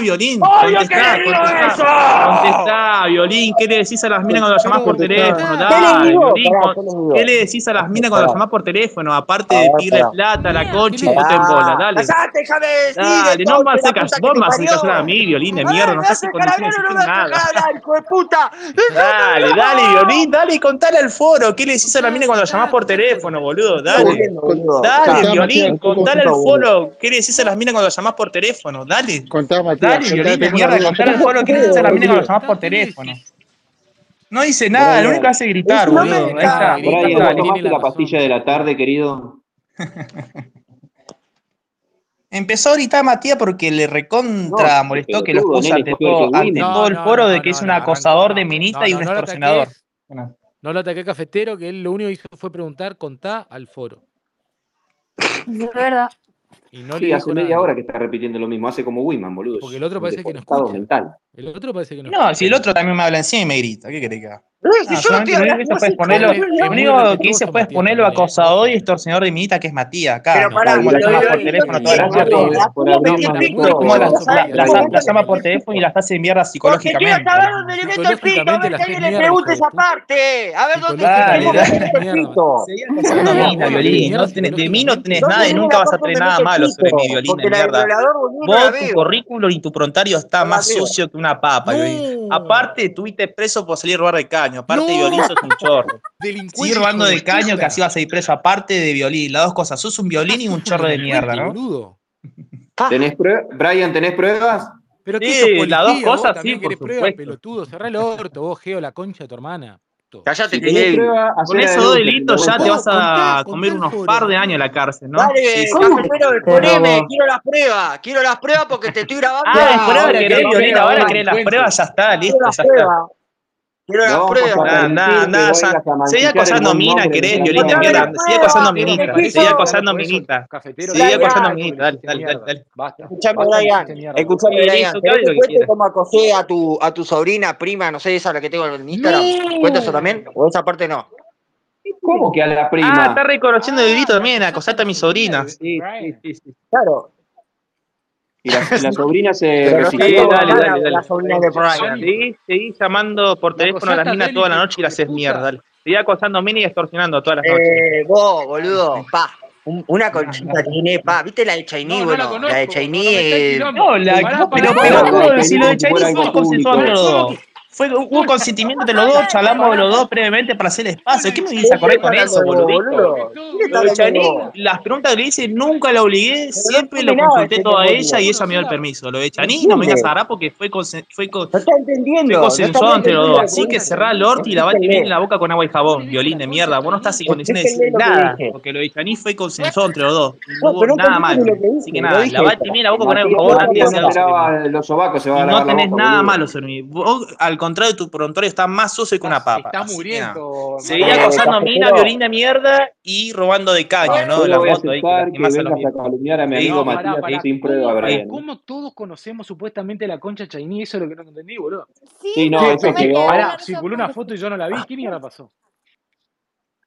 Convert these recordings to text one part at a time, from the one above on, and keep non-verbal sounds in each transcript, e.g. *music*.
Violín. Contestá, contestá, contestá, Violín. ¿Qué le decís a las minas cuando las llamás por teléfono? Dale, Violín. ¿Qué le decís a las minas cuando las llamás por teléfono? Aparte de pedirle plata, la concha y puta en bola. Dale. Casate, Dale, no más secas. Vos más secas a mí, Violín de mierda. No estás en condiciones de nada. puta. Dale, *laughs* dale, Violín. Dale y contale al foro. ¿Qué le decís a las minas cuando las llamás por teléfono, boludo? Dale. Dale, Violín. Contale al foro. ¿Qué le decís a las minas cuando las llamás por teléfono? Dale. Contá, Dale, violín de mierda, contar al pueblo que hace la mina cuando llamás por teléfono. No dice nada, lo único que hace es gritar, boludo. Ahí está. Brian, tomaste la pastilla de la tarde, querido? *laughs* Empezó a Matías porque le recontra no, molestó que, los puso ante, todo, el, ante no, todo el foro no, de que es un acosador de minita y un extorsionador. No lo ataqué cafetero, que él lo único que hizo fue preguntar, contá al foro. *laughs* Es verdad. Y no sí, le hace media nada. hora que está repitiendo lo mismo, hace como Wiman, boludo. Porque el otro parece que no escucha. Mental. El otro parece que no escucha. No, si el otro también me habla encima y me grita, ¿qué querés que haga? No, si yo no estoy Lo único que hice fue exponerlo acosador y extorsionador de minita, que es Matías, acá. Pero pará, por teléfono Las llama por teléfono y las hace mierda psicológicamente. Porque quiero saber dónde le meto el pito, a ver si alguien le pregunta esa parte. A ver dónde le meto el pito. De mí no tenés nada y nunca vas a tener nada malo. Vos, tu currículum y tu prontario está más sucio que una papa. Aparte, tuviste preso por salir a robar de caño. Aparte, no. violín sos un chorro. *laughs* Delincuente. Sí, robando de caño que así vas a ir preso. Aparte de violín. Las dos cosas. Sos un violín y un chorro de mierda, ¿no? ¿Tenés Brian, ¿tenés pruebas? Pero que las dos cosas sí, por pelotudo, cerrá el orto, vos, Geo, la concha de tu hermana. Cállate, Con esos dos delitos ya te vas a comer unos par de años en la cárcel, ¿no? Dale, cafetero, poneme, quiero las pruebas, quiero las pruebas porque te estoy *laughs* grabando. Ah, ahora querés, las pruebas, ya está, listo. Prueba, no, prueba. Seguía acosando mina, querés, Violina, mierda. Seguía acosando minita, seguía acosando minita. Seguía acosando minita, dale, dale, dale. Escuchame, Brian, escuchame, Brian. Cuéntame cómo acosé a tu, a tu sobrina, prima, no sé, esa la que tengo en Instagram. ¿Cuéntame eso también? ¿O esa parte no? ¿Cómo que a la prima? Ah, está reconociendo el delito también, acosaste a mi sobrina. Sí, sí, sí. Claro, y la, *laughs* sobrina se resistió. Sí, dale, dale. La sobrina de Brian. Seguí, llamando por teléfono a las minas toda la noche y las es mierda. Seguí acosando mini y extorsionando todas las eh, noches. Eh, vos, boludo, *laughs* pa. Una conchita pa. ¿Viste la de Chainí? No, la, de Chainí. Eh, no, la. Pero, pero, pero. Fue un consentimiento de los dos, charlamos de los dos previamente para hacer espacio. ¿Qué me dices a correr con eso, boludito? Lo las preguntas que le hice nunca la obligué, siempre lo consulté todo a ella y ella me dio el permiso. Lo de Chaní no me digas agarrar porque fue, fue, consensuado entre los dos. Así que cerrá el orti y lavate bien la boca con agua y jabón, violín de mierda. Vos no estás en condiciones de decir nada, porque lo de Chaní fue consensuado entre los dos. Hubo nada malo. Así que nada, lavate bien la boca con agua y jabón antes de hacer. No tenés nada malo, Sermi. Al contrario, tu prontuario está más sucio que una papa. Está muriendo. Seguía acosando a mina, violín de mierda y robando de caño, ¿no? La foto ahí. Que más a, ¿Cómo todos conocemos supuestamente la concha chainí? Eso es lo que no entendí, boludo. Sí, no, eso quedó. Una foto y yo no la vi. ¿Qué mierda pasó?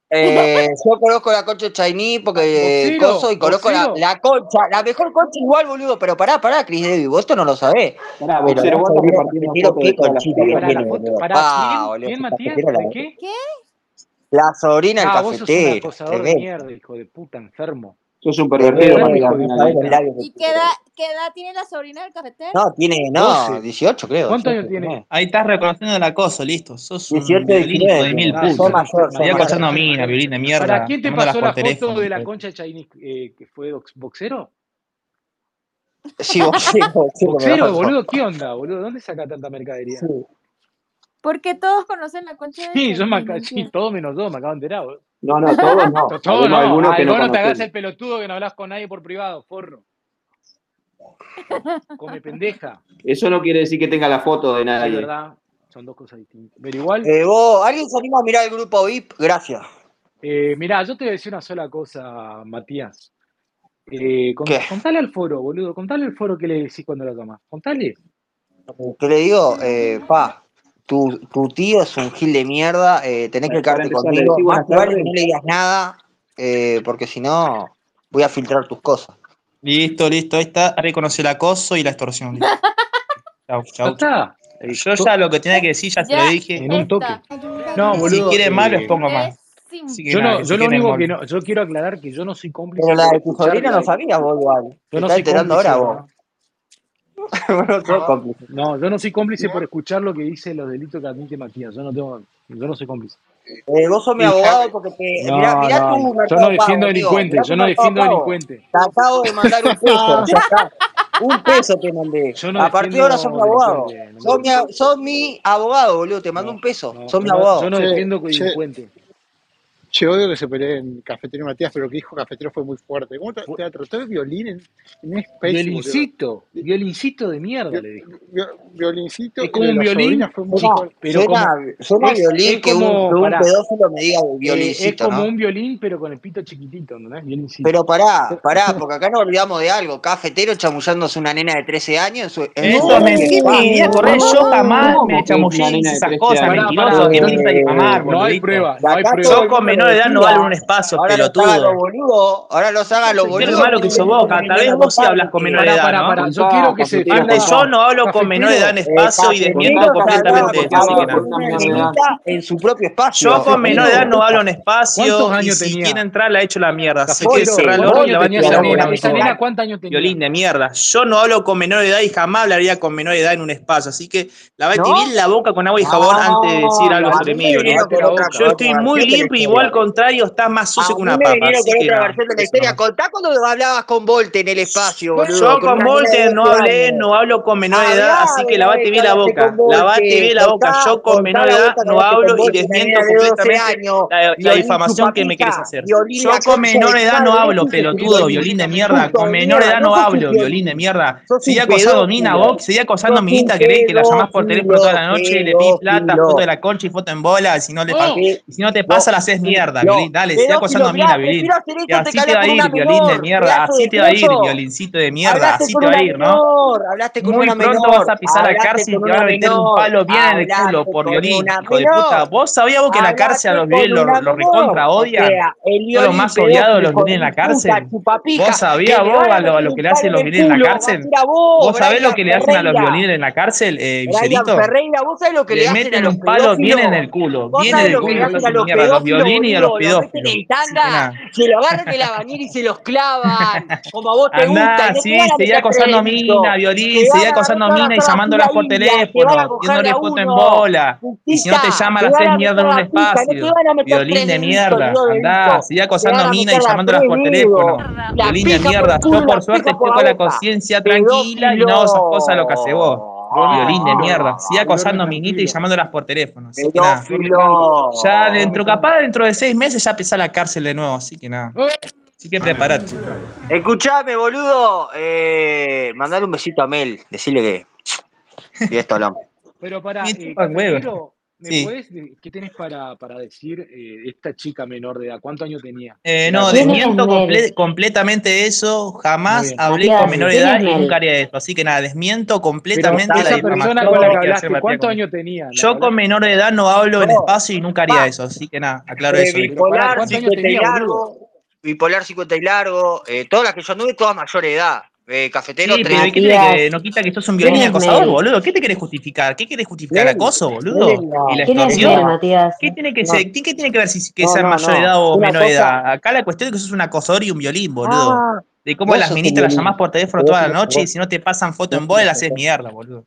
Eh, *laughs* yo conozco la concha Chainí porque eh, coso y conozco la, la, concha, la mejor concha igual, boludo, pero pará, pará, Chris Davis, vos esto no lo sabés. Pará, pero, pero vos ¿Quién, ah, Matías? ¿De qué? ¿Qué? La sobrina del ah, cafetero. Sos un acosador de mierda, hijo de puta, enfermo. Sos un pervertido, Matías. Y queda, ¿Qué edad tiene la sobrina del cafetero? No, tiene, no, 18 creo. ¿Cuántos años tiene? Ahí estás reconociendo el acoso, listo. Sos un 18 de, mil ah, puntos. mayor. Acosando a mina, violina, mierda. ¿Para quién te pasó la foto de la concha de Chinese eh, que fue boxero? Sí, boxero. *laughs* boxero, boludo, ¿qué onda, boludo? ¿Dónde saca tanta mercadería? Sí. Porque todos conocen la concha de Sí, yo me acabo, todos menos dos, me acabo de enterar, boludo. No, no, todos no. *laughs* todos no. Alguno, alguno que no, no te hagas el pelotudo que no hablas con nadie por privado, forro. Come pendeja. Eso no quiere decir que tenga la foto de nadie. Sí, verdad, son dos cosas distintas. Pero igual. Eh, vos, ¿Alguien se anima a mirar el grupo VIP? Gracias. Eh, mirá, yo te voy a decir una sola cosa, Matías. Eh, contale al foro, boludo. Contale al foro que le decís cuando la tomas. Contale. ¿Qué le digo? Eh, pa, tu, tío es un gil de mierda. Tenés que quedarte conmigo. No le digas nada, porque si no, voy a filtrar tus cosas. Listo, listo, ahí está. Reconoce el acoso y la extorsión. *laughs* chau, chau. Eh, yo ya lo que tenía que decir ya, ya se lo dije. En un toque. No, boludo. Si quieren más, eh, los pongo más. Yo lo único que no, yo quiero aclarar que yo no soy cómplice. Pero la de tu sobrina no sabía vos igual. Yo no soy. Ahora, vos. *laughs* no, yo no soy cómplice por escuchar lo que dice los delitos que admite Matías. Yo no tengo, yo no soy cómplice. Eh, vos sos mi abogado porque te. No, mirá tú, Yo no defiendo delincuentes, yo no defiendo delincuentes. Te acabo de mandar un *laughs* peso. un *laughs* peso te mandé. A partir de ahora sos mi abogado. Sos mi, abogado, boludo. Te mando un peso. sos mi abogado. Yo no defiendo delincuentes che, odio que se peleen Cafetero y Matías, pero lo que dijo Cafetero fue muy fuerte. ¿Cómo te, te violín? Violincito, violincito de mierda, le violincito, es como un violín. Fue muy pero suena, es, violín que como, un, pedófilo. Es como un violín, pero con el pito chiquitito, ¿no? Violincito. Pero pará, pará, porque acá no olvidamos de algo. Cafetero chamullándose una nena de 13 años. Yo jamás me chamullé esas cosas. No hay pruebas, no menor realidad no vale un espacio, ahora pelotudo. Los haga los boludo, ahora los haga los boludos. Malo que sos boca. Tal vez vos sí hablas con menor edad. ¿no? Yo quiero que se Yo no hablo con menor edad en espacio y desmiento completamente. Así que nada. En su propio espacio. Yo con menor edad no hablo en espacio. años y si quiere entrar, la ha hecho la mierda. Y la va a tirar. ¿Cuántos años tenía? Violín de mierda. Yo no hablo con menor edad y jamás hablaría con menor edad en un espacio. Así que la va a tirar la boca con agua y jabón antes de decir algo ah, sobre mí. Yo estoy muy limpio igual contrario, está más sucio que una me papa. Con otra versión de la historia. Contá cuando hablabas con Volte en el espacio, Yo con, con Volte no hablé, no hablo con menor edad, así que lavate bien la boca. Lavate bien la boca. Yo con menor edad no hablo y desmiento completamente la difamación que me querés hacer. Yo con menor edad no hablo, pelotudo, violín de mierda. Con menor edad no hablo, violín de mierda. Seguí acosando Nina, vos, seguí acosando minita, querés que la llamás por teléfono toda la noche, y le pedís plata, foto de la concha y foto en bola, si no te pasa la haces mierda mierda, no, está acosando a mina, Violín. Así te va a ir, Violín de mierda. Así te va a ir, Violincito de mierda. Así te va a ir, ¿no? Hablaste con Muy pronto vas a pisar la cárcel y te van a meter un palo bien en el culo por Violín, ¿Vos sabías vos que la cárcel a los Violín los recontra odia? Son los más odiados los Violín en la cárcel. ¿Vos sabías vos a lo que le hacen los Violín en la cárcel? ¿Vos sabés lo que le hacen a los Violín en la cárcel, eh, Villerito? Le meten un palo bien en el culo. Bien. Los Violín y a los pidos. Se lo agarran de la bañera y se los clavan, como a vos te Andá, gusta. No sí, seguía acosando mina, Violín, seguía acosando mina y llamándolas por teléfono, tiéndole foto en bola. Y si no te llama las seis mierda en un espacio. Violín de mierda, andá, seguía acosando mina y llamándolas por teléfono. Violín de mierda, yo por suerte estoy con la conciencia tranquila y no esas cosas lo que hace vos. Violín de mierda. Sigue acosando a minita y llamándolas por teléfono. Así que nada. Ya dentro, capaz dentro de seis meses ya pesa la cárcel de nuevo, así que nada. Así que preparate. Escuchame, boludo. Eh, mandale un besito a Mel. Decirle que. Y esto hablamos. Pero para. Eh, ¿Me sí. qué tenés para, para decir eh, esta chica menor de edad? ¿Cuántos años tenía? Eh, no, desmiento completamente eso. Jamás hablé con menor de edad y nunca haría eso. Así que nada, desmiento completamente la persona la que ¿cuántos años tenía? Yo con menor de edad no hablo en espacio y nunca haría ah. eso. Así que nada, aclaro eso. Bipolar, 50 y largo, bipolar 50 y largo, eh, todas las que yo anduve, todas mayor edad eh, cafetero. Sí, no quita que esto es un violencia acosador, boludo. ¿Qué te querés justificar? ¿Qué querés justificar? Acoso, boludo? ¿Qué tiene que, ser, ¿qué tiene que ver si que no, mayor edad o menor edad? Acá la cuestión es que sos un acosador y un violín, boludo. De cómo las ministras las llamás por teléfono toda la noche y si no te pasan foto en bola, las haces mierda, boludo.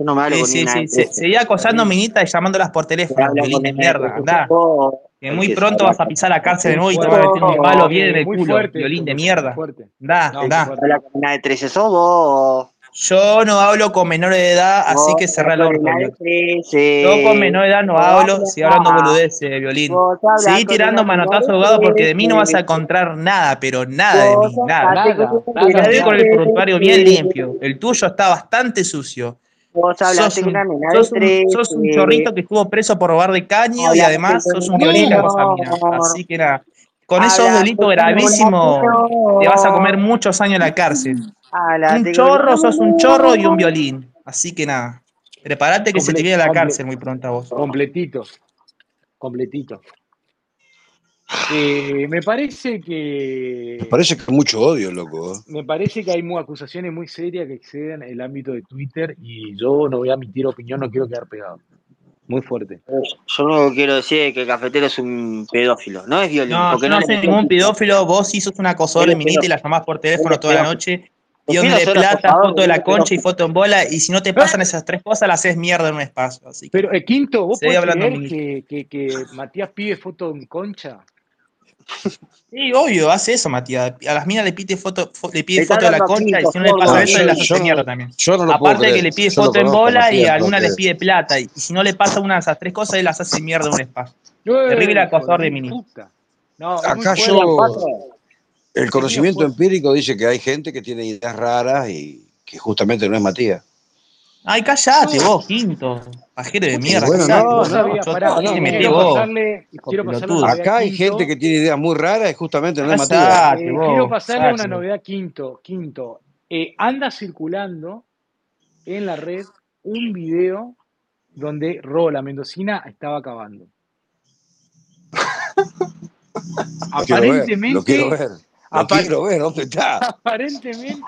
No me sí, sí, sí, Seguía acosando minitas y llamándolas por teléfono, violín mierda. Que muy pronto vas a pisar la cárcel de nuevo y te vas a meter un palo bien en el culo, fuerte, violín de mierda. Da, no, da. ¿Habla de 13 sos vos? Yo no hablo con menores de edad, así que cerrá el orto. Yo con menor edad no hablo, sigo hablando boludeces, violín. Seguí tirando manotazo abogado porque de mí no vas a encontrar nada, pero nada de mí, nada. nada. Con el prontuario bien limpio, el tuyo está bastante sucio un- sos un 13. chorrito que estuvo preso por robar de caño y Hablaste además sos un violín niño. Así que nada, con esos Hablaste delitos gravísimos te vas a comer muchos años en la cárcel. Hablaste Un chorro, sos un chorro y un violín. Así que nada, prepárate que se te viene a la cárcel muy pronto a vos. Completito. Completito. Eh, me parece que. Me parece que mucho odio, loco. ¿eh? Me parece que hay mu- acusaciones muy serias que exceden el ámbito de Twitter y yo no voy a emitir opinión, no quiero quedar pegado. Muy fuerte. Yo lo que quiero decir es que el cafetero es un pedófilo. No es violento. No, porque yo no le soy ningún pedófilo, vos sí sos un acosador de Él es minita y la llamás por teléfono toda la noche. Guión de plata, foto de la concha y foto en bola. Y si no te pasan esas tres cosas, la haces mierda en un espacio. Así que Pero, eh, Quinto, ¿vos podés hablando creer que, que, que Matías pide foto en concha? Sí, obvio, hace eso, Matías. A las minas le pide foto, fo- le pide foto de la concha y si no le pasa eso, las hace mierda también. yo no lo puedo Aparte que creer. le pide foto en bola y a alguna le porque pide plata. Y si no le pasa una de esas tres cosas, él las hace mierda un espacio. Terrible acosador de puta. No, acá yo, el conocimiento empírico dice que hay gente que tiene ideas raras y que justamente no es Matías. Ay, callate vos, quinto. Pajero de mierda, bueno, no, no, Acá hay gente que tiene ideas muy raras y justamente no es Matías. Eh, quiero pasarle una novedad quinto, quinto. Eh, anda circulando en la red un video donde Ro, la mendocina, estaba acabando. Lo quiero ver, lo Aparentemente, quiero ver. Lo quiero ver, ¿dónde está? *laughs* aparentemente,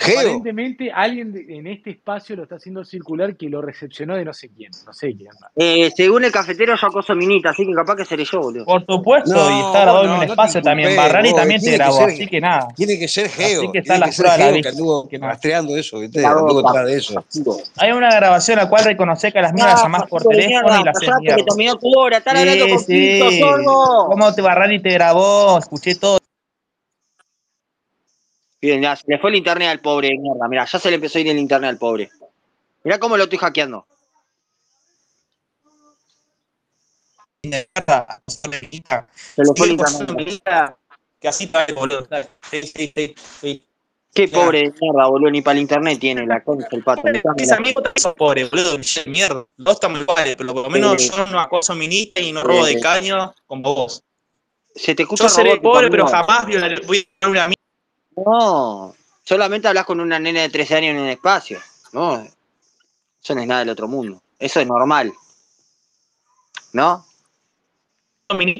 Geo. aparentemente alguien de- en este espacio lo está haciendo circular que lo recepcionó de no sé quién, no sé quién. eh, según el cafetero, yo acoso minita, así que capaz que seré yo, boludo. Por supuesto, No, y está grabado en un no espacio también. Barrani también te grabó, así que nada. Tiene que ser Geo. Así que está tiene la que ser prueba la Geo que anduvo Que no. rastreando eso, ¿viste? Anduvo detrás de eso. Hay una grabación en la cual reconoce que a las minas las llamás por teléfono y las terminó tu hora, están hablando con sordo. ¿Cómo te Barrani te grabó? Escuché todo. Bien, ya, se le fue el internet al pobre de mierda. Mirá, ya se le empezó a ir el internet al pobre. Mirá cómo lo estoy hackeando. Se le fue el internet. Que así está el boludo. Qué pobre de mierda, boludo, ni para el internet tiene la concha el pato. Mis amigos también son pobres, boludo. Mierda. Dos estamos iguales, pero por lo menos yo no acoso minita y no robo de caño con vos. Se te escucha Yo seré pobre, pero jamás violaré a una. No, solamente hablas con una nena de 13 años en un espacio. No, eso no es nada del otro mundo. Eso es normal. ¿No?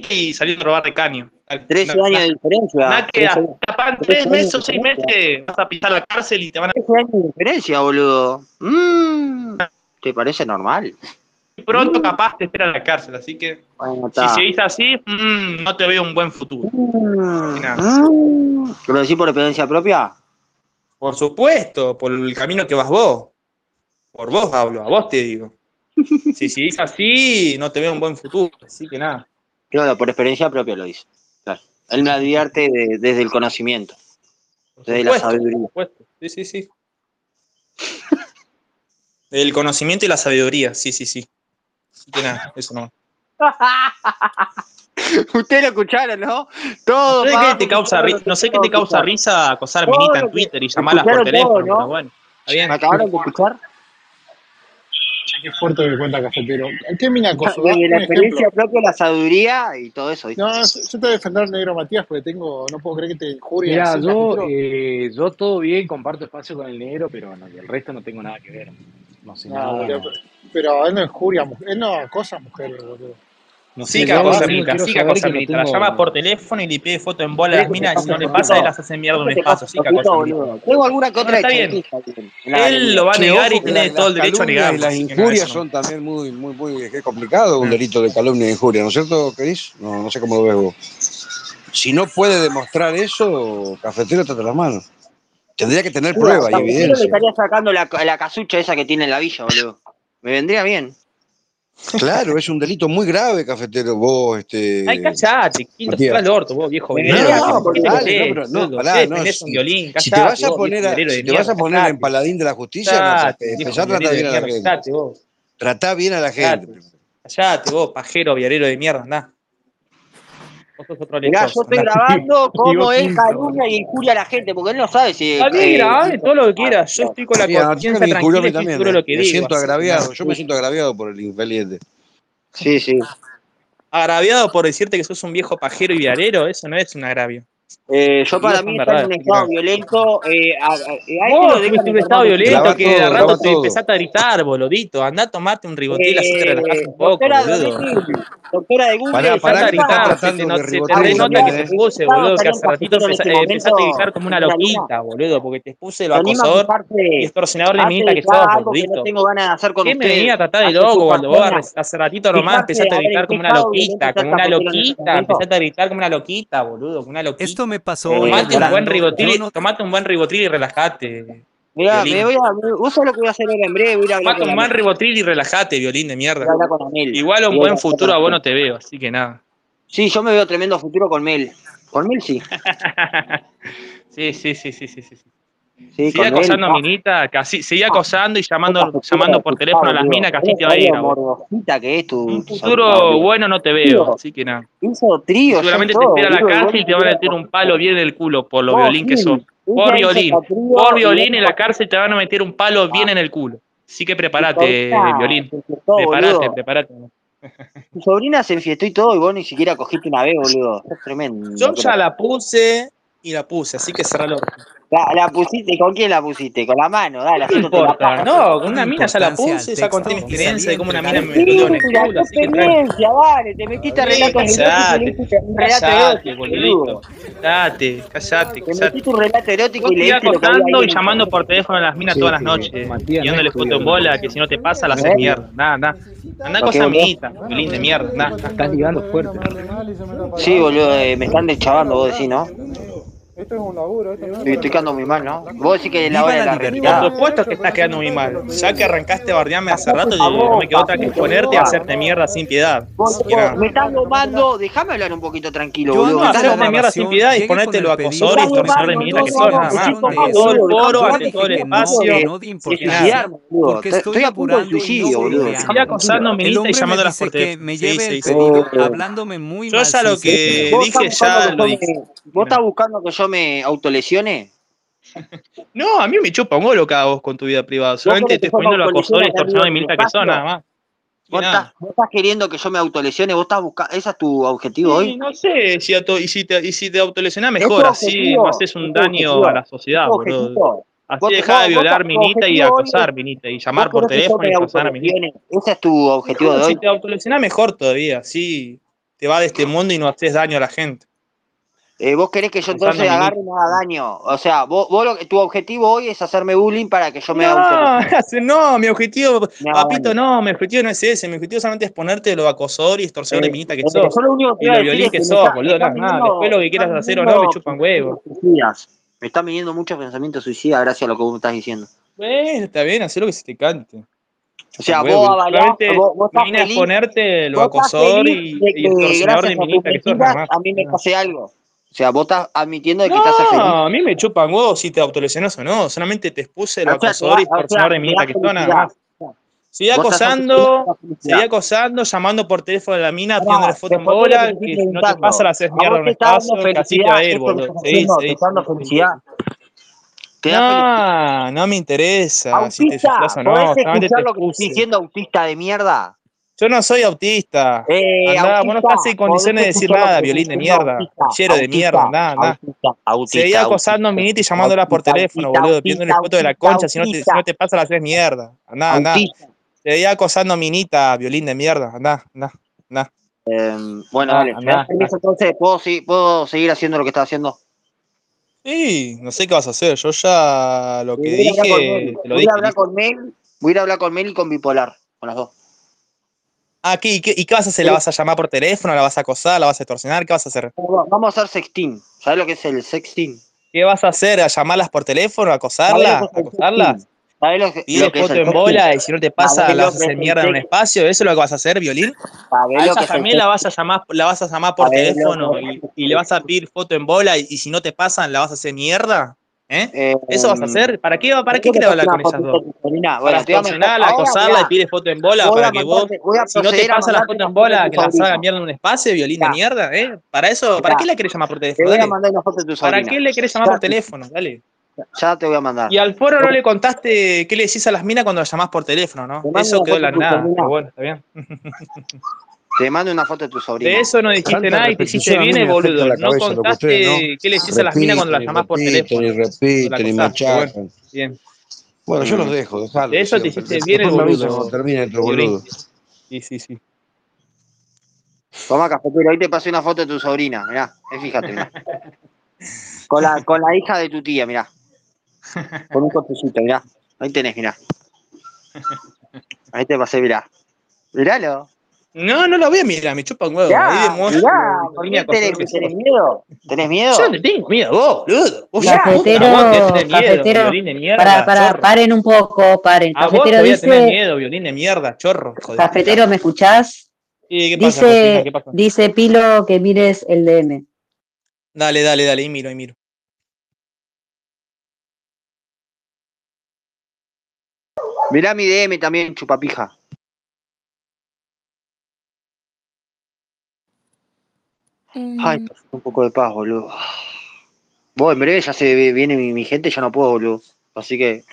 y salir a robar de caño. 13 Na- años de diferencia. Nada que 13, capaz en 13 tres años meses o de seis diferencia. meses vas a pisar la cárcel y te van a 13 años de diferencia, boludo. Mm, ¿Te parece normal? Pronto capaz te espera la cárcel, así que Bueno, si seguís así, mm, no te veo un buen futuro. Mm, mm. ¿Lo decís por experiencia propia? Por supuesto, por el camino que vas vos. Por vos hablo, a vos te digo. *laughs* Si seguís así, no te veo un buen futuro, así que nada. Claro, por experiencia propia lo dice. Claro. Él me advierte de- desde el conocimiento, desde la supuesto, por sabiduría. supuesto. Sí, sí, sí. El conocimiento y la sabiduría, sí, sí, sí. Nada, eso no. *laughs* Ustedes lo escucharon, ¿no? Todo. No sé qué te causa, ri- no sé qué te causa risa acosar Todo minita en Twitter y llamarlas por todo, teléfono, ¿no? pero bueno. Está bien. ¿Me acabaron de escuchar? Che, qué fuerte que cuenta cafetero. ¿Qué mina acosó? La experiencia ejemplo. propia, la sabiduría y todo eso. ¿viste? No, yo yo te voy a defender al negro Matías porque tengo, no puedo creer que te injurias. Mira, yo, eh, yo todo bien, comparto espacio con el negro, pero no, el resto no tengo nada que ver. No sé No, pero, pero él no injuria, él no acosa a mujeres, boludo. no Sí que acosa quiero sí que acosa minita. La llama por teléfono y le pide foto en bola a las ¿Qué te minas y si no le pasa, él las hace mierda un ¿Qué te espacio, sí que acosa? Tengo alguna que otra está bien. Él lo va a negar y tiene todo el derecho a negarlo. las injurias son también muy, muy, muy es complicado un Mm. delito de calumnia e injuria, ¿no es cierto, Cris? No, no sé cómo lo ves vos. Si no puede demostrar eso, cafetero te las manos. Tendría que tener prueba y Yo le evidencia. estaría sacando la, la casucha esa que tiene en la villa, boludo. Me vendría bien. Claro, es un delito muy grave, cafetero. Vos, este. Ay, callate, quinto, al orto, vos, viejo No, no, ¿qué- porque qué te dale, crees, no, pero no, pará, ¿Qué no, un violín? Si te Callate, vas a poner, si te vas a poner en paladín de la justicia, empezá a tratar bien a la gente. Tratá bien a la gente. Callate. Vos, pajero, violero de mierda, andá. Mirá, yo estoy grabando cómo quinto. calumnia y injuria a la gente, porque él no sabe si. Está bien, eh, grabame todo lo que quieras. Yo estoy con la a Martín conciencia a tranquila y mí también. seguro eh. lo que Me digo. siento agraviado. Yo me siento agraviado por el infeliente. Sí, sí. Agraviado por decirte que sos un viejo pajero y viarero, eso no es un agravio. Eh, yo para mí está en un estado violento. Eh, a, a, a no, lo un estado violento que de rato te empezaste a gritar, boludito. Andá, tomate un ribotil, eh, así te relajaste un poco, doctora boludo. De Google, doctora de Google, pará, pará, a gritar, se te, no, se te renota que te expuse, boludo, que hace ratito empezaste a gritar como una loquita, boludo, porque te expuse el acosador y extorsionador de minita que estabas, boludito. ¿Qué me venía a tratar de loco cuando vos hace ratito nomás empezaste a gritar como una loquita, como una loquita, empezaste a gritar como una loquita, boludo, como una loquita. Me pasó. Tomate, un buen, ribotril, y relajate. Mira, me voy a, usa lo que voy a hacer ahora en breve. Tomate un buen ribotril y relajate, violín de mierda. Igual un buen futuro a vos no te veo, así que nada. Sí, yo me veo tremendo futuro con Mel. Con Mel sí. *laughs* sí, sí, sí, sí, sí, sí. Sí, sigue acosando a Minita, casi, sigue ah. acosando y llamando, llamando por teléfono a las minas, casi te va a ir. que es tu, un futuro bueno no te veo, así que nada. Eso trío. Seguramente te espera la cárcel y te van a meter un palo bien en el culo por lo violín que sos. Por violín. Por violín en la cárcel te van a meter un palo bien ah. en el culo. Así que prepárate, violín. Prepárate, prepárate. Tu sobrina se enfiestó y todo y vos ni siquiera cogiste una vez, boludo. Es tremendo. Yo ya la puse, y la puse, así que cerrá el orto. La, pusiste, ¿con quién la pusiste? Con la mano, dale. No con una mina ya la puse, ya conté mi experiencia de cómo una mina me metió en el culo. Experiencia, vale, te metiste a relato erótico. Callate, callate, Te metiste un relato erótico y le acostando y llamando por teléfono a las minas todas las noches, tirándole foto en bola, que si no te pasa la ¿Eh? haces mierda, nada, nada. Andá cosa amiguita, violín de mierda, nada. Estás ligando fuerte. Sí, boludo, eh, me están deschavando vos decís, ¿no? Esto es un laburo. Esto no estoy quedando muy mal, ¿no? Vos decís que la hora de la. Por supuesto que estás quedando muy mal. Ya que arrancaste bardearme hace rato, yo no me quedó otra que exponerte y hacerte mierda sin piedad. Me estás nomando, déjame hablar un poquito tranquilo, boludo. Me estás hacerte mierda sin piedad y ponértelo acosor y extorsionador de mierda que sos, nada más. Todo el foro, ante todo el espacio. Porque estoy apurando. Estoy acosando a ministra y llamando a las cortes. Me oh. hablándome muy mal. Yo ya lo que dije, ya lo dije. Vos estás buscando que yo me autolesione? *laughs* No, a mí me chupa un golo cada vos con tu vida privada. Solamente te estoy poniendo los acosadores torcidos de milita que son, nada más. ¿Vos. Estás, queriendo que yo me autolesione, vos ¿ese es tu objetivo hoy? No sé, si y, si te, autolesionás mejor, así no haces un daño a la sociedad, boludo. Así deja de violar minita y acosar minita y llamar por teléfono y acosar a minita. Ese es tu objetivo de hoy. Si te autolesionás mejor todavía, así, Te va de este mundo y no haces daño a la gente. Eh, vos querés que yo entonces agarre y me haga daño. O sea, vos, vos lo, tu objetivo hoy es hacerme bullying para que yo me haga un. *laughs* No, mi objetivo, papito, no. mi objetivo no es ese. Mi objetivo solamente es ponerte lo acosador y extorsionador eh, de que sos. Yo lo único que y lo violín que, que sos, boludo. Nada. Después lo que quieras hacer o no, me chupan huevos. Me están viniendo muchos pensamientos suicidas gracias a lo que vos me estás diciendo. Bueno, está bien, haz lo que se te cante. O sea, vos avalás, vos, vos estás ponerte lo acosador y, y extorsionador de minita que sos, A mí me pase algo. O sea, vos estás admitiendo de que no, estás feliz. No, a mí me chupan huevos si te autolesionas o no. Solamente te expuse los acosadores y personas de mierda que son nada más. Seguí acosando, seguí acosando, llamando por teléfono a la mina, haciendo la foto en bola, que no te pasa las haces mierda en un espacio, que casi te va a ir, boludo. Seguí, seguí. felicidad. No, no me interesa si te fijas o no. Solamente te lo que diciendo autista de mierda? Yo no soy autista. Eh, andá, autista, vos no estás en condiciones de decir nada, violín de mierda. Chero de mierda, andá, andá. Seguía acosando a Minita y llamándola por teléfono, autista, boludo, pidiendo el puto de la concha, si no, te, si no te pasa las tres mierda. Andá, andá. Seguía acosando a Minita, violín de mierda, andá, andá, andá. Em, bueno, ah, dale, entonces, ¿puedo, ¿puedo seguir haciendo lo que estás haciendo? Sí, no sé qué vas a hacer. Yo ya lo que dije. Voy. A hablar con Mel, voy a hablar con Mel y con Bipolar, con las dos. Ah, ¿qué, y, qué, ¿y qué vas a hacer? ¿La vas a llamar por teléfono? ¿La vas a acosar? ¿La vas a extorsionar? ¿Qué vas a hacer? Vamos a hacer sexting. ¿Sabes lo que es el sexting? ¿Qué vas a hacer? ¿A llamarlas por teléfono? ¿Acosarlas? ¿Acosarlas? ¿Sabes lo que, Pide foto en bola y si no te pasa la vas a hacer mierda en un espacio, eso es lo que vas a hacer, violín. A, también la vas a llamar, la vas a llamar por teléfono y, le vas a pedir foto en bola y, si no te pasan la vas a hacer mierda. ¿Eh? ¿Eso vas a hacer? ¿Para qué, para qué querés hablar con esas dos? Para acosarla y pide foto en bola para que vos, si no te pasa la foto en bola, que la haga mierda en un espacio, violín de mierda, ¿eh? ¿Para eso? ¿Para qué le querés llamar por teléfono? ¿Para qué le querés llamar por teléfono? Dale. Ya te voy a mandar. Y al foro no le contaste qué le decís a las minas cuando las llamás por teléfono, ¿no? Eso quedó en la nada. Pero bueno, está bien. *laughs* Te mando una foto de tu sobrina. De eso no dijiste nada y te hiciste bien el boludo. la No que contaste qué le decís a las minas cuando las llamás por teléfono. y repiten y machacan. bien. Bueno, yo los dejo, dejalo. De eso te hiciste bien el boludo. estos Figurín. boludos. Sí, sí, sí. Toma cafetero, ahí te pasé una foto de tu sobrina, mirá, fíjate, mirá. Con la, con la hija de tu tía, mirá. Con un cortecito, mirá. Ahí tenés, mirá. Ahí te pasé, mirá. Miralo. No, no lo voy a mirar, me chupa un huevo. Mirá, Ahí demuestro mirá, mi ¿por línea qué tenés, tenés miedo? ¿Tenés miedo? Yo le tengo miedo a vos, boludo. Vos Cafetero, vos te tenés miedo, cafetero, violín de mierda, para, para, chorro. paren un poco, paren. A vos Cafetero te voy a tener dice, miedo, violín de mierda, chorro, hijo de cafetero, ¿me escuchás? ¿qué pasa? Dice, ¿Qué pasa? dice Pilo que mires el DM. Dale, dale, dale, ahí miro, ahí miro. Mirá mi DM también, chupapija. Ay, Mm, un poco de paz, boludo. Vos, en breve ya se viene mi, mi gente, ya no puedo, boludo. Así que.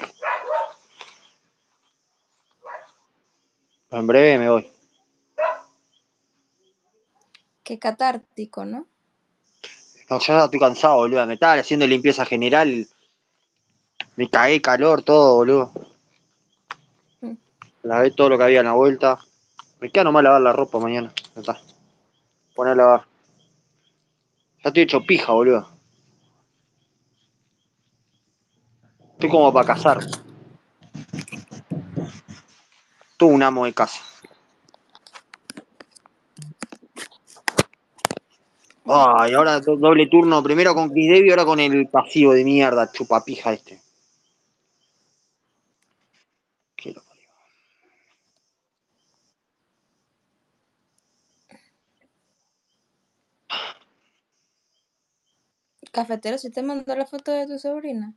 En breve me voy. qué catártico, ¿no? No, yo ya estoy cansado, boludo. Me estaba haciendo limpieza general. Me cagué de calor, todo, boludo. Mm. Lavé todo lo que había en la vuelta. Me queda nomás lavar la ropa mañana. Ya está. Poner a lavar. Estoy hecho pija, boludo. Estoy como para casar. Tú un amo de casa. Ay, ahora do- doble turno. Primero con Chris y ahora con el pasivo de mierda, chupapija este. Cafetero, si te mandó la foto de tu sobrina.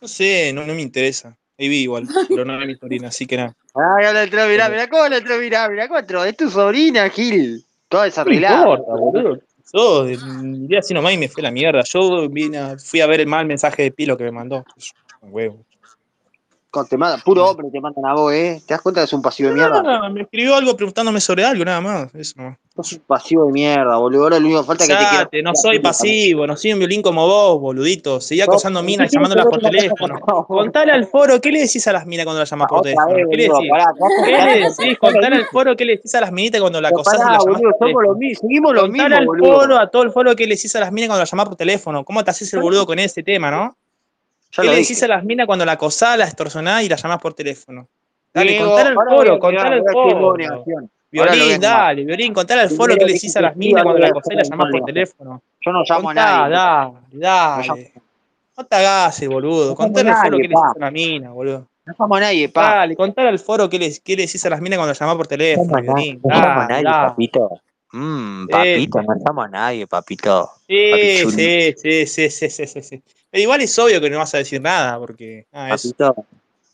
No sé, no, no me interesa. Ahí vi igual, *laughs* pero no es mi sobrina, así que nada. Ay, ahora entró, mirá, mirá cómo lo entró, mirá, mirá entró. Es tu sobrina, Gil. Toda No me desarreglada. importa, boludo. Yo miré así nomás y me fue la mierda. Yo vine a- fui a ver el mal mensaje de Pilo que me mandó. Un huevo. Con- Te manda, puro hombre te mandan a vos, ¿eh? ¿Te das cuenta que es un pasivo de mierda? No, me escribió algo preguntándome sobre algo, nada más. Eso nomás. Sos un pasivo de mierda, boludo. Ahora lo único que falta es que te quiera. no soy pasivo, no soy un violín como vos, boludito. Seguí acosando minas y llamándolas por teléfono. Contale al foro, ¿qué le decís a las minas cuando las llamas por teléfono? ¿Qué le decís? Contale al foro, ¿qué le decís a las minitas cuando la acosás y las llamás por seguimos lo Contale mismo, al foro, a todo el foro, ¿qué le decís a las minas cuando las llamás por teléfono? ¿Cómo te haces el boludo con ese tema, no? Ya ¿Qué le dije. decís a las minas cuando la acosás, la extorsionás y la llamás por teléfono? Dale, Diego, contale al foro, contale al foro. Violín, dale, Violín, contale al foro qué le decís a las minas cuando la acosás y la llamás por teléfono. Yo no llamo a nadie. dale, No dale. No te hagas, boludo. No Contale al foro qué le decís a la mina, boludo. No llamo a nadie, pa. Dale, contale al foro qué le, qué le decís a las minas cuando las llamás por No teléfono, Violín. no llamo a nadie, papito. Mmm, papito, no llamo a nadie, papito. Sí, sí, sí, sí, sí, sí, sí. Pero igual es obvio que no vas a decir nada, porque. Ah. Papito,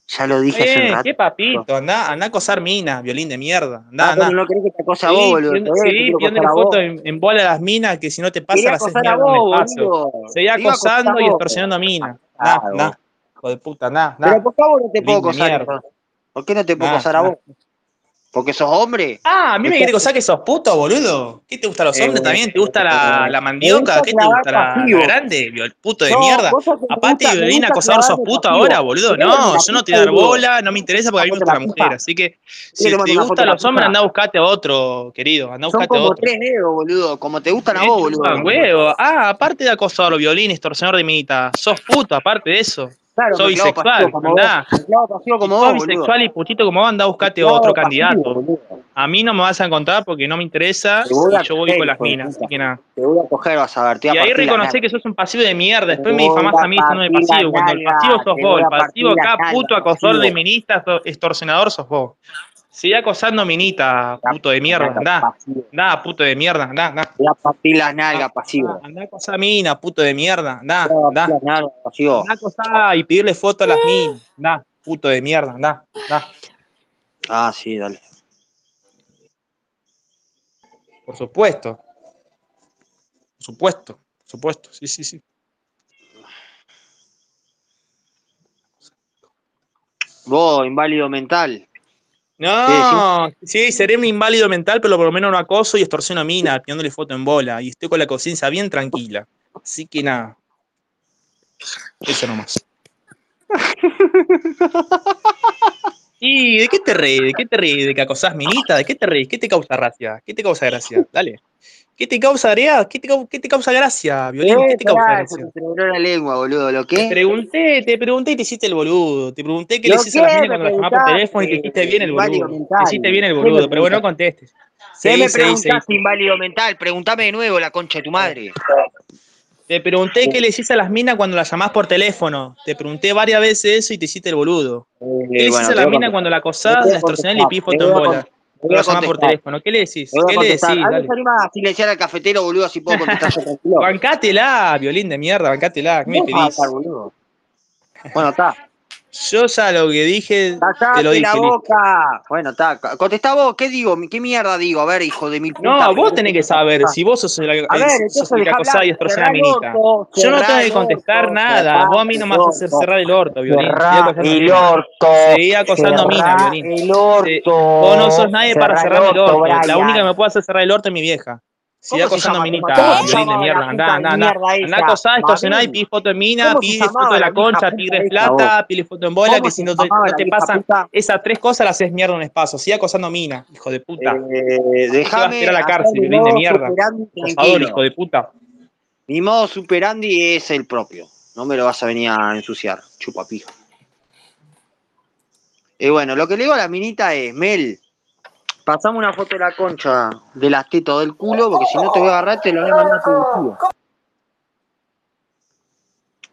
ya lo dije hace un rato. qué papito, anda, anda a acosar minas, violín de mierda. Anda, Ah, pero anda. no querés que te acose a vos, Sí, boludo. pidiendo- sí, vos. fotos en, en bola a las minas, que si no te pasa, las haces mierda en vos, el espacio. boludo. Seguí Te iba a acosar a acosando y extorsionando a minas. Anda, Claro. anda. Hijo de puta, anda, Pero anda. ¿por vos no te puedo acosar? ¿Por qué no te puedo Anda, acosar a vos? ¿Porque sos hombre? Ah, a mí me quiere acosar que sos puto, boludo. ¿Qué te gustan los Eh, hombres también? ¿Te gusta la, la mandioca? ¿Qué te gusta la, grande? Viol- Puto de No, mierda. Aparte, gusta acosador, sos puto ahora, boludo. ¿Querés que me No, yo no te dar bola, no me interesa porque a mí me gusta la mujer. Así que ¿Querés si te gustan los hombres, anda a buscarte a otro, querido. Anda a Son buscate a como otro. tres dedos, boludo. Como te gustan a Me vos, boludo. Ah, aparte de acosador, violín, extorsionador de minita. Sos puto, aparte de eso. Claro, pasivo bisexual, como vos. vos, boludo. bisexual y putito como vos, anda buscate clavo otro pasivo, candidato. boludo. A mí no me vas a encontrar porque no me interesa y yo voy con las de minas, así que nada. Te voy a coger, vas a ver. Te Y ahí nalga. que sos un pasivo de mierda. Después me difamás a mí partir la pasivo. Cuando el pasivo sos vos, el pasivo acá, puto acosador de ministas, extorsionador sos vos. Sigue acosando minita, puto de la mierda. nalga, Andá, andá, puto de mierda, andá, andá. Te voy a partir las Andá, nalgas, andá, pasivo. andá a acosar mina, puto de mierda. Andá, andá. Andá a acosar y pedirle foto a las minas. Andá, puto de mierda, andá, andá. Ah, sí, dale. Por supuesto, por supuesto, por supuesto. Sí, sí, sí. Vos, inválido mental. No, sí, seré un inválido mental, pero por lo menos no acoso y extorsiono a mina, pidiéndole foto en bola. Y estoy con la conciencia bien tranquila. Así que nada. Eso nomás. *laughs* Sí, ¿de qué te reís? ¿De qué te reís? ¿De que acosás minita? ¿De qué te reís? ¿Qué te causa gracia? ¿Qué te causa gracia? Dale. ¿Qué te causa gracia? ¿Qué te, qué te causa gracia, Violín? ¿Qué te causa gracia? te la lengua, boludo. ¿Lo Te qué? pregunté, te pregunté y te hiciste el boludo. Te pregunté qué le ¿Lo hiciste a las minas cuando las llamás por teléfono y te hiciste bien el boludo. Te hiciste bien el ¿Qué me boludo, pero bueno, no contestes. ¿Qué Seguí, me preguntaste, inválido mental? Preguntame de nuevo, la concha de tu madre. Te pregunté qué le hiciste a las minas cuando las llamás por teléfono. Te pregunté varias veces eso y te hiciste el boludo. ¿Qué le Eh, hiciste a te las minas cuando la Te acosás, la extorsionás y Te foto voy en bola? Voy a por teléfono. ¿Qué le decís? ¿Qué le decís? ¿Alguien Dale. a silenciar al cafetero, boludo? Así puedo contestar yo tranquilo. Bancátela, violín de mierda, bancátela. ¿Qué me ¿Cómo vas a pedís? boludo? Bueno, está. Yo ya lo que dije, te lo ¡Cállate dije, la listo. boca! Bueno, está. Contestá vos, ¿qué digo? ¿Qué mierda digo? A ver, hijo de mil puta. No, vos tenés que saber, si vos sos el, A el- ver, sos entonces el que acosás y a Cerrá el minita. orto, Yo no tengo que contestar orto, nada, cerrá vos a mí no me vas a hacer orto. cerrar el orto, Violín. El mina. orto, Seguí acosando mina, cerrá Violín. el Se- Vos no sos orto, nadie para cerrá el orto, orto. La única que me puede hacer cerrar el orto es mi vieja. Sigue ¿Cómo se acosando llama? minita, ¿Cómo se Violín mierda. Andá, andá, andá. Andá acosá, extorsioná y pide foto de mina, ¿Cómo se pide foto de la concha, vos? plata, pide foto en bola, ¿Cómo que si no te, pasan esas tres cosas, las haces mierda en un espacio. Sigue acosando mina, hijo de puta. Eh, vas a a la cárcel, Violín de modo mierda. Acosador, hijo de puta. Mi modo superandi es el propio. No me lo vas a venir a ensuciar, chupapija. Y bueno, lo que le digo a la minita es, Mel, pasame una foto de la concha de las tetas del culo, porque si no te voy a agarrar, te lo voy a mandar por el culo.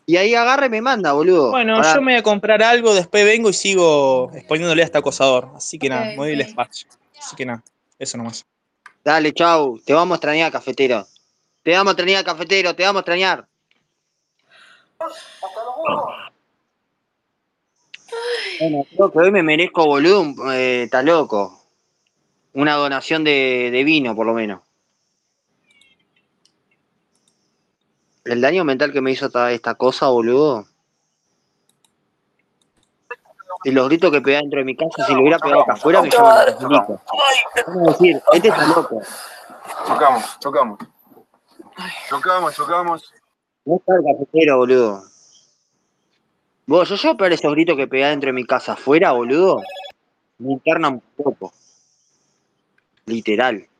Y ahí agarra y me manda, boludo. Bueno, Pará. yo me voy a comprar algo, después vengo y sigo exponiéndole a este acosador. Así que nada, Ok, me espacio. Así que nada, eso nomás. Dale, chau. Te vamos a extrañar, cafetero. Te vamos a extrañar, cafetero. Te vamos a extrañar. Bueno, creo que hoy me merezco, boludo. Eh, está loco. Una donación de, de vino, por lo menos. El daño mental que me hizo esta, esta cosa, boludo. Y los gritos que pegaba dentro de mi casa, si lo hubiera pegado acá afuera, me llaman a la policía. Vamos a decir, este está loco. Chocamos, chocamos. Chocamos, chocamos. No está el cafetero, boludo. Vos, yo llevo a pegar esos gritos que pegaba dentro de mi casa afuera, boludo. Me internan un poco. Literal.